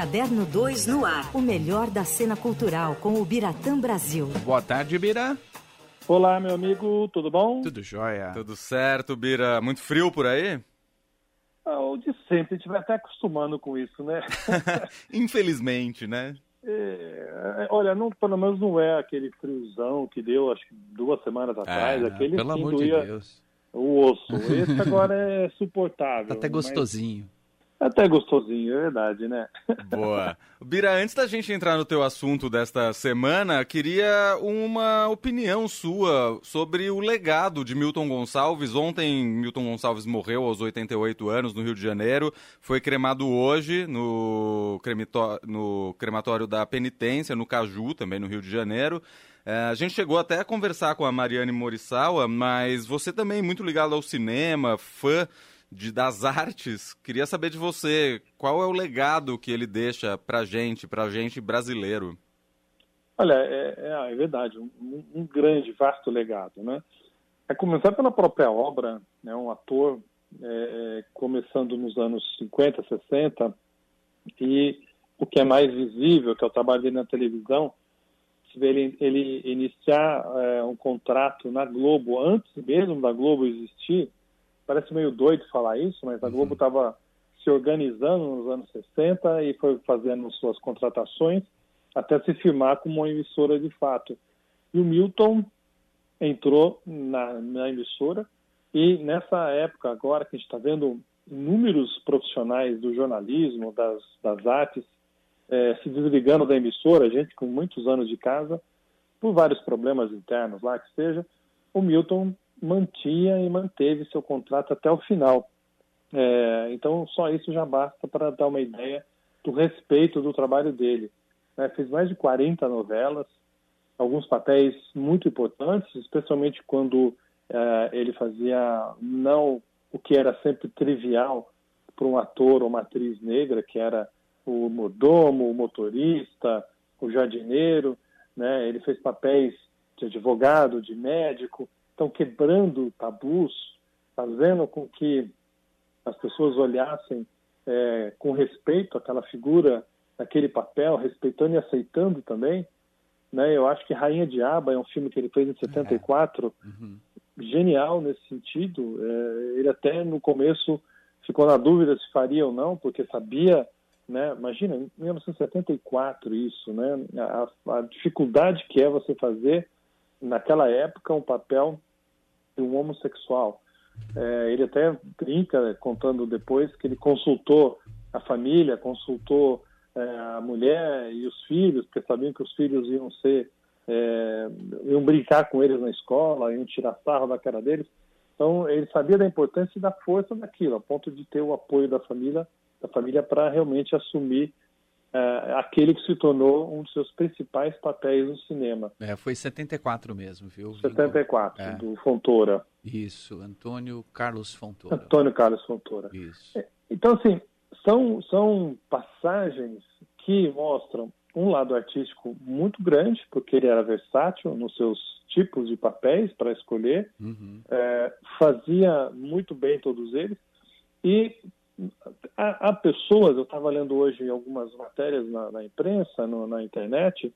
Caderno 2 no ar. O melhor da cena cultural com o Biratã Brasil. Boa tarde, Bira. Olá, meu amigo, tudo bom? Tudo jóia. Tudo certo, Bira. Muito frio por aí? Ah, o de sempre, a gente vai até acostumando com isso, né? Infelizmente, né? É, olha, não, pelo menos não é aquele friozão que deu, acho que duas semanas atrás. É, aquele pelo amor de Deus. o osso. Esse agora é suportável. Tá até mas- gostosinho. Até gostosinho, é verdade, né? Boa. Bira, antes da gente entrar no teu assunto desta semana, queria uma opinião sua sobre o legado de Milton Gonçalves. Ontem, Milton Gonçalves morreu aos 88 anos no Rio de Janeiro. Foi cremado hoje no, no crematório da Penitência, no Caju, também no Rio de Janeiro. É, a gente chegou até a conversar com a Mariane Morisawa, mas você também muito ligado ao cinema, fã de, das artes. Queria saber de você, qual é o legado que ele deixa pra gente, pra gente brasileiro? Olha, é, é- é verdade, um, um grande, vasto legado, né? É começar pela própria obra, né? Um ator é, começando nos anos 50, 60, e o que é mais visível, que é o trabalho dele na televisão, se ele, ele iniciar é, um contrato na Globo, antes mesmo da Globo existir, parece meio doido falar isso, mas a Globo estava se organizando nos anos 60 e foi fazendo suas contratações até se firmar como uma emissora de fato. E o Milton entrou na, na emissora e nessa época agora que a gente está vendo inúmeros profissionais do jornalismo, das, das artes, eh, se desligando da emissora, gente com muitos anos de casa, por vários problemas internos lá que seja, o Milton mantinha e manteve seu contrato até o final. Eh, então, só isso já basta para dar uma ideia do respeito do trabalho dele. né? Fez mais de 40 novelas, alguns papéis muito importantes, especialmente quando eh, ele fazia não o que era sempre trivial para um ator ou uma atriz negra, que era o mordomo, o motorista, o jardineiro, né? Ele fez papéis de advogado, de médico, então quebrando tabus, fazendo com que as pessoas olhassem eh, com respeito àquela figura, aquele papel, respeitando e aceitando também. Né? Eu acho que Rainha Diaba é um filme que ele fez em 74, Uhum. genial nesse sentido. É, ele até no começo ficou na dúvida se faria ou não, porque sabia, né? Imagina, em 1974 isso, né? A, a dificuldade que é você fazer naquela época um papel de um homossexual. É, ele até brinca contando depois que ele consultou a família, consultou é, a mulher e os filhos, porque sabiam que os filhos iam ser é, iam brincar com eles na escola, iam tirar sarro da cara deles. Então ele sabia da importância e da força daquilo, a ponto de ter o apoio da família, da família para realmente assumir é, aquele que se tornou um dos seus principais papéis no cinema. É, foi 74 mesmo, viu? 74 É. do Fontoura, Isso, Antônio Carlos Fontoura. Antônio Carlos Fontoura. Isso. Então, assim, são, são passagens que mostram um lado artístico muito grande, porque ele era versátil nos seus tipos de papéis para escolher, Uhum. é, fazia muito bem todos eles, e há, há pessoas, eu estava lendo hoje algumas matérias na, na imprensa, no- na internet,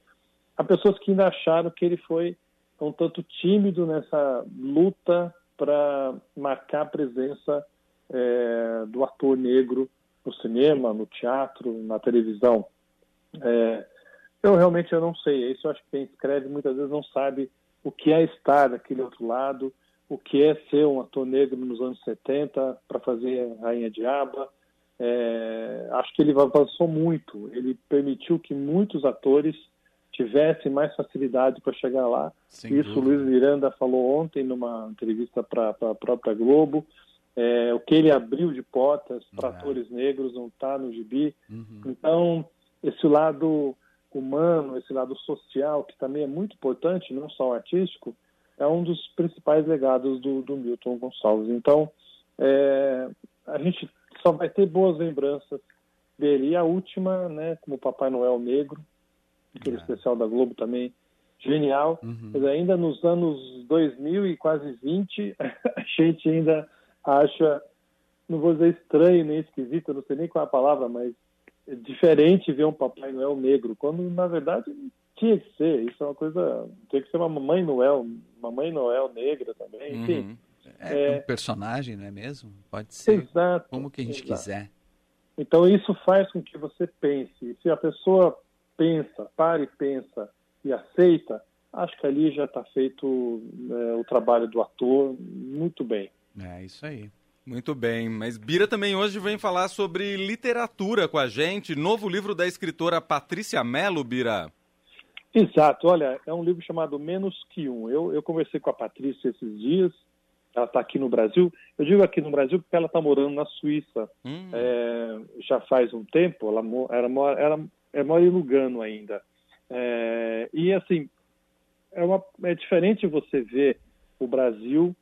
há pessoas que ainda acharam que ele foi um tanto tímido nessa luta para marcar a presença é, do ator negro no cinema, no teatro, na televisão. É, eu realmente eu não sei. Isso eu acho que quem escreve muitas vezes não sabe o que é estar daquele outro lado, o que é ser um ator negro nos anos 70 para fazer Rainha Diaba. É, acho que ele avançou muito. Ele permitiu que muitos atores tivessem mais facilidade para chegar lá. Sem Isso o. Luiz Miranda falou ontem numa entrevista para a própria Globo. É, o que ele abriu de portas para É. atores negros não está no gibi. Uhum. Então, esse lado humano, esse lado social, que também é muito importante, não só o artístico, é um dos principais legados do, do Milton Gonçalves. Então, é, a gente só vai ter boas lembranças dele. E a última, né, como Papai Noel Negro, aquele É. especial da Globo também, genial. Uhum. Mas ainda nos anos 2000 e quase 20, a gente ainda acha, não vou dizer estranho nem esquisito, não sei nem qual é a palavra, mas é diferente ver um Papai Noel negro, quando na verdade tinha que ser. Isso é uma coisa. Tinha que ser uma Mamãe Noel, Mamãe Noel negra também, enfim. Uhum. É, é, um personagem, não é mesmo? Pode ser exato, como que a gente exato. quiser. Então isso faz com que você pense. Se a pessoa pensa, para e pensa e aceita, acho que ali já está feito é, o trabalho do ator muito bem. É isso aí. Muito bem, mas Bira também hoje vem falar sobre literatura com a gente, novo livro da escritora Patrícia Mello, Bira. Exato, olha, é um livro chamado Menos Que Um. Eu, eu conversei com a Patrícia esses dias, ela está aqui no Brasil. Eu digo aqui no Brasil porque ela está morando na Suíça hum. é, já faz um tempo, ela, era, era, é, mora em Lugano ainda. É, e assim, é, uma, é diferente você ver o Brasil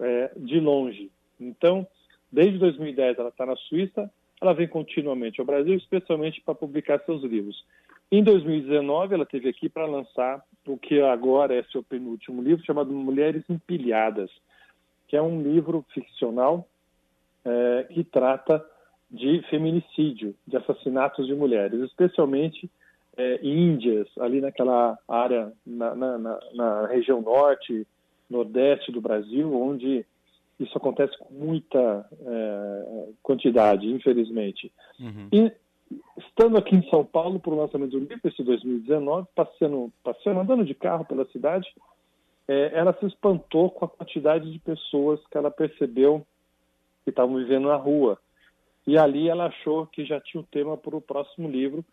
é, de longe. Então, desde 2010 ela está na Suíça, ela vem continuamente ao Brasil, especialmente para publicar seus livros. Em 2019, ela teve aqui para lançar o que agora é seu penúltimo livro, chamado Mulheres Empilhadas, que é um livro ficcional é, que trata de feminicídio, de assassinatos de mulheres, especialmente é, índias, ali naquela área, na, na, na, na região norte, nordeste do Brasil, onde isso acontece com muita é, quantidade, infelizmente. Uhum. E estando aqui em São Paulo para o lançamento do livro, esse 2019, passeando, passeando, andando de carro pela cidade, é, ela se espantou com a quantidade de pessoas que ela percebeu que estavam vivendo na rua. E ali ela achou que já tinha o tema para o próximo livro.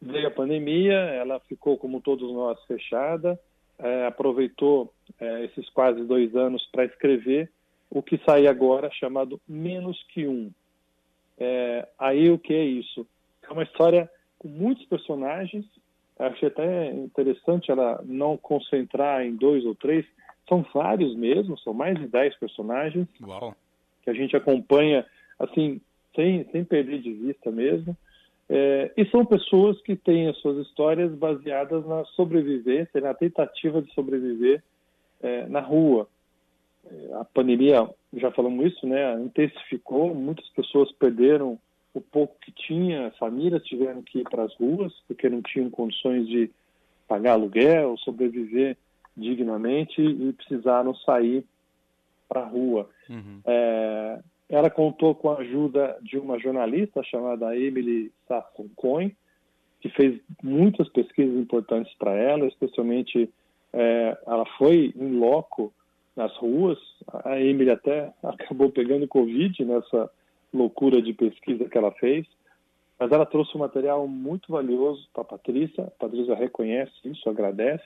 Veio a pandemia, ela ficou, como todos nós, fechada, é, aproveitou é, esses quase dois anos para escrever o que sai agora chamado Menos que Um. É, aí o que é isso? É uma história com muitos personagens. Achei até interessante ela não concentrar em dois ou três. São vários mesmo, são mais de dez personagens Uau. que a gente acompanha assim sem, sem perder de vista mesmo. É, e são pessoas que têm as suas histórias baseadas na sobrevivência, na tentativa de sobreviver é, na rua a pandemia, já falamos isso, né, intensificou, muitas pessoas perderam o pouco que tinha, famílias tiveram que ir para as ruas porque não tinham condições de pagar aluguel, sobreviver dignamente e precisaram sair para a rua. Uhum. É, ela contou com a ajuda de uma jornalista chamada Emily Sasson Cohen, que fez muitas pesquisas importantes para ela, especialmente é, ela foi em loco nas ruas. A Emily até acabou pegando Covid nessa loucura de pesquisa que ela fez. Mas ela trouxe um material muito valioso para a Patrícia. A Patrícia reconhece isso, agradece.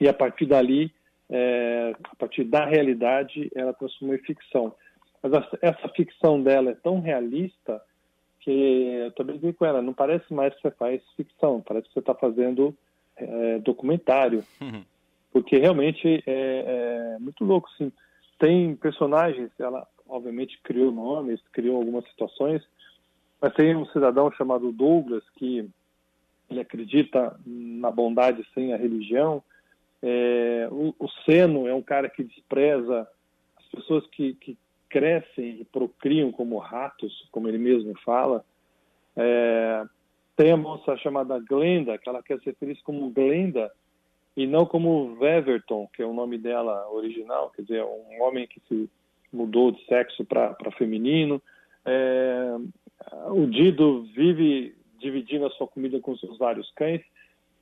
E a partir dali, é, a partir da realidade, ela transformou em ficção. Mas essa ficção dela é tão realista que eu também digo com ela, não parece mais que você faz ficção, parece que você está fazendo é, documentário. Uhum porque realmente é, é muito louco, sim. Tem personagens, ela obviamente criou nomes, criou algumas situações, mas tem um cidadão chamado Douglas que ele acredita na bondade sem a religião. É, o, o Seno é um cara que despreza as pessoas que, que crescem e procriam como ratos, como ele mesmo fala. É, tem a moça chamada Glenda, que ela quer ser feliz como Glenda, e não como Weverton, que é o nome dela original, quer dizer, um homem que se mudou de sexo para feminino. É, o Dido vive dividindo a sua comida com seus vários cães.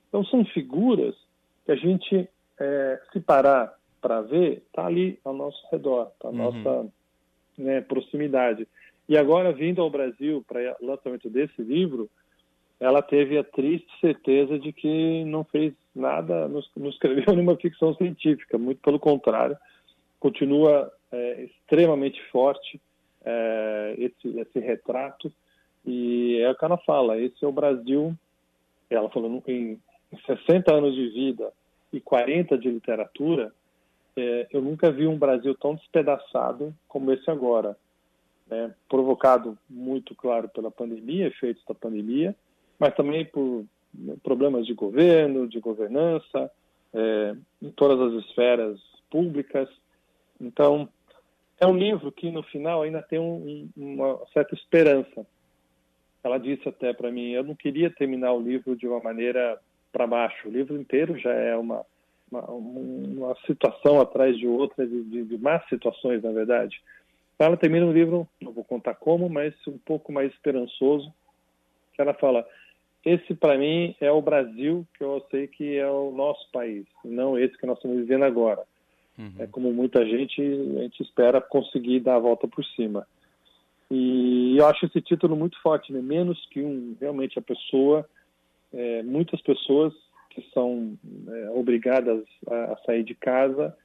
Então são figuras que a gente, é, se parar para ver, está ali ao nosso redor, está à uhum. nossa né, proximidade. E agora, vindo ao Brasil para o lançamento desse livro, ela teve a triste certeza de que não fez nada, não, não escreveu nenhuma ficção científica, muito pelo contrário, continua é, extremamente forte é, esse, esse retrato, e é o que ela fala, esse é o Brasil, ela falou, em, em 60 anos de vida e 40 de literatura, é, eu nunca vi um Brasil tão despedaçado como esse agora, né? provocado muito claro pela pandemia, efeitos da pandemia, mas também por problemas de governo, de governança, é, em todas as esferas públicas. Então, é um livro que no final ainda tem um, uma certa esperança. ela disse até para mim, eu não queria terminar o livro de uma maneira para baixo. O livro inteiro já é uma, uma, uma situação atrás de outra, de, de, de más situações, na verdade. Ela termina o livro, não vou contar como, mas um pouco mais esperançoso, que ela fala, esse para mim é o Brasil que eu sei que é o nosso país, não esse que nós estamos vivendo agora. Uhum. É como muita gente, a gente espera conseguir dar a volta por cima. E eu acho esse título muito forte, né? Menos que um, realmente a pessoa, é, muitas pessoas que são é, obrigadas a, a, sair de casa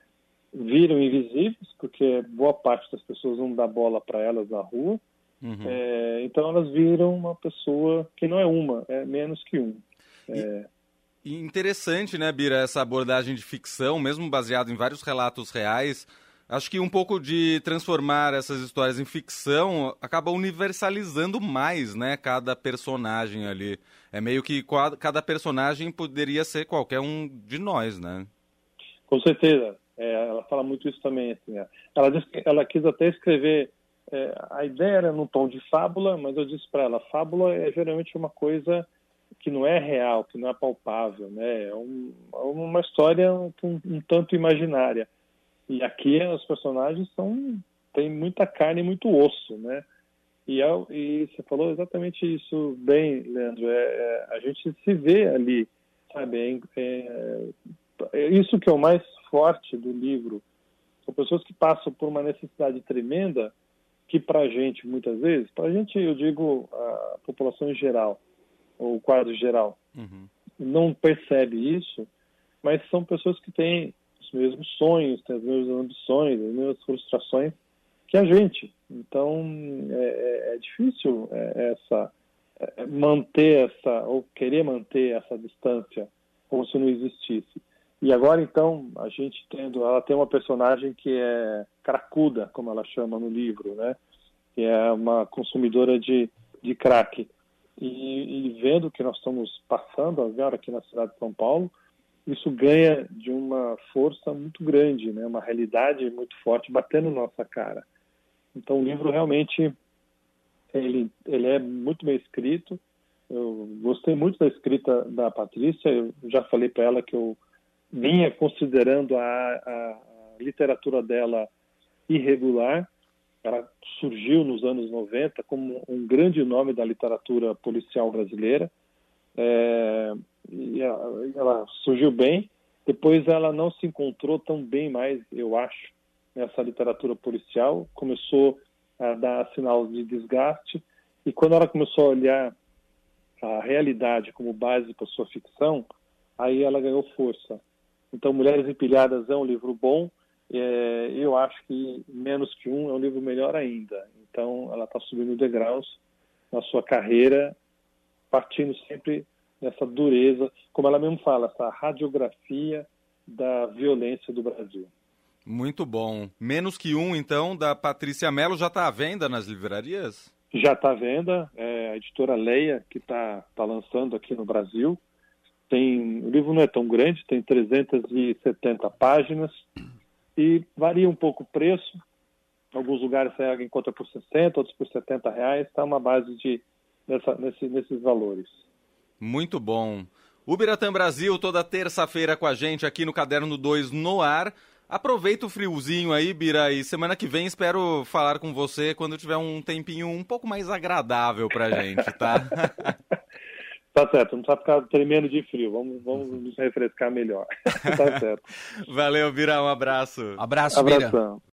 viram invisíveis, porque boa parte das pessoas não dá bola para elas na rua. Uhum. É, então elas viram uma pessoa que não é uma, é menos que um. É... Interessante, né, Bira, essa abordagem de ficção, mesmo baseado em vários relatos reais. Acho que um pouco de transformar essas histórias em ficção acaba universalizando mais, né, cada personagem ali. É meio que cada personagem poderia ser qualquer um de nós, né? Com certeza. É, ela fala muito isso também. Assim, é. ela, ela quis até escrever. É, a ideia era num tom de fábula, mas eu disse para ela: fábula é geralmente uma coisa que não é real, que não é palpável, né? É um, é uma história um, um, tanto imaginária. E aqui os personagens são tem muita carne e muito osso, né? E, e você falou exatamente isso bem, Leandro. É, é, a gente se vê ali, sabe? É, é, isso que é o mais forte do livro. São pessoas que passam por uma necessidade tremenda que para a gente, muitas vezes, para a gente, eu digo, a população em geral, o quadro geral, uhum. não percebe isso, mas são pessoas que têm os mesmos sonhos, têm as mesmas ambições, as mesmas frustrações que a gente. Então, é, é, é difícil é, essa é, manter essa, ou querer manter essa distância como se não existisse. E agora, então, a gente tendo, ela tem uma personagem que é cracuda, como ela chama no livro, né? Que é uma consumidora de, de crack. E, e vendo o que nós estamos passando agora aqui na cidade de São Paulo, isso ganha de uma força muito grande, né? Uma realidade muito forte batendo nossa cara. Então, o livro realmente ele, ele é muito bem escrito. Eu gostei muito da escrita da Patrícia. Eu já falei para ela que eu vinha considerando a, a, literatura dela irregular. Ela surgiu nos anos 90 como um grande nome da literatura policial brasileira. É, e ela, surgiu bem. Depois ela não se encontrou tão bem mais, eu acho, nessa literatura policial. Começou a dar sinal de desgaste. E quando ela começou a olhar a realidade como base para sua ficção, aí ela ganhou força. Então, Mulheres Empilhadas é um livro bom. É, eu acho que Menos que Um é um livro melhor ainda. Então, ela está subindo degraus na sua carreira, partindo sempre nessa dureza, como ela mesmo fala, essa radiografia da violência do Brasil. Muito bom. Menos que um, então, da Patrícia Mello, já está à venda nas livrarias? Já está à venda. É a editora Leia que está tá lançando aqui no Brasil. Tem, o livro não é tão grande, tem 370 páginas e varia um pouco o preço. Alguns lugares você encontra por 60, outros por 70 reais. Está uma base de, nessa, nesse, nesses valores. Muito bom. Ubiratã Brasil, toda terça-feira com a gente aqui no Caderno 2 no ar. Aproveita o friozinho aí, Bira, e semana que vem espero falar com você quando tiver um tempinho um pouco mais agradável pra gente, tá? Tá certo, não precisa ficar tremendo de frio. Vamos, vamos nos refrescar melhor. tá certo. Valeu, Bira. Um abraço. Abraço, Bira.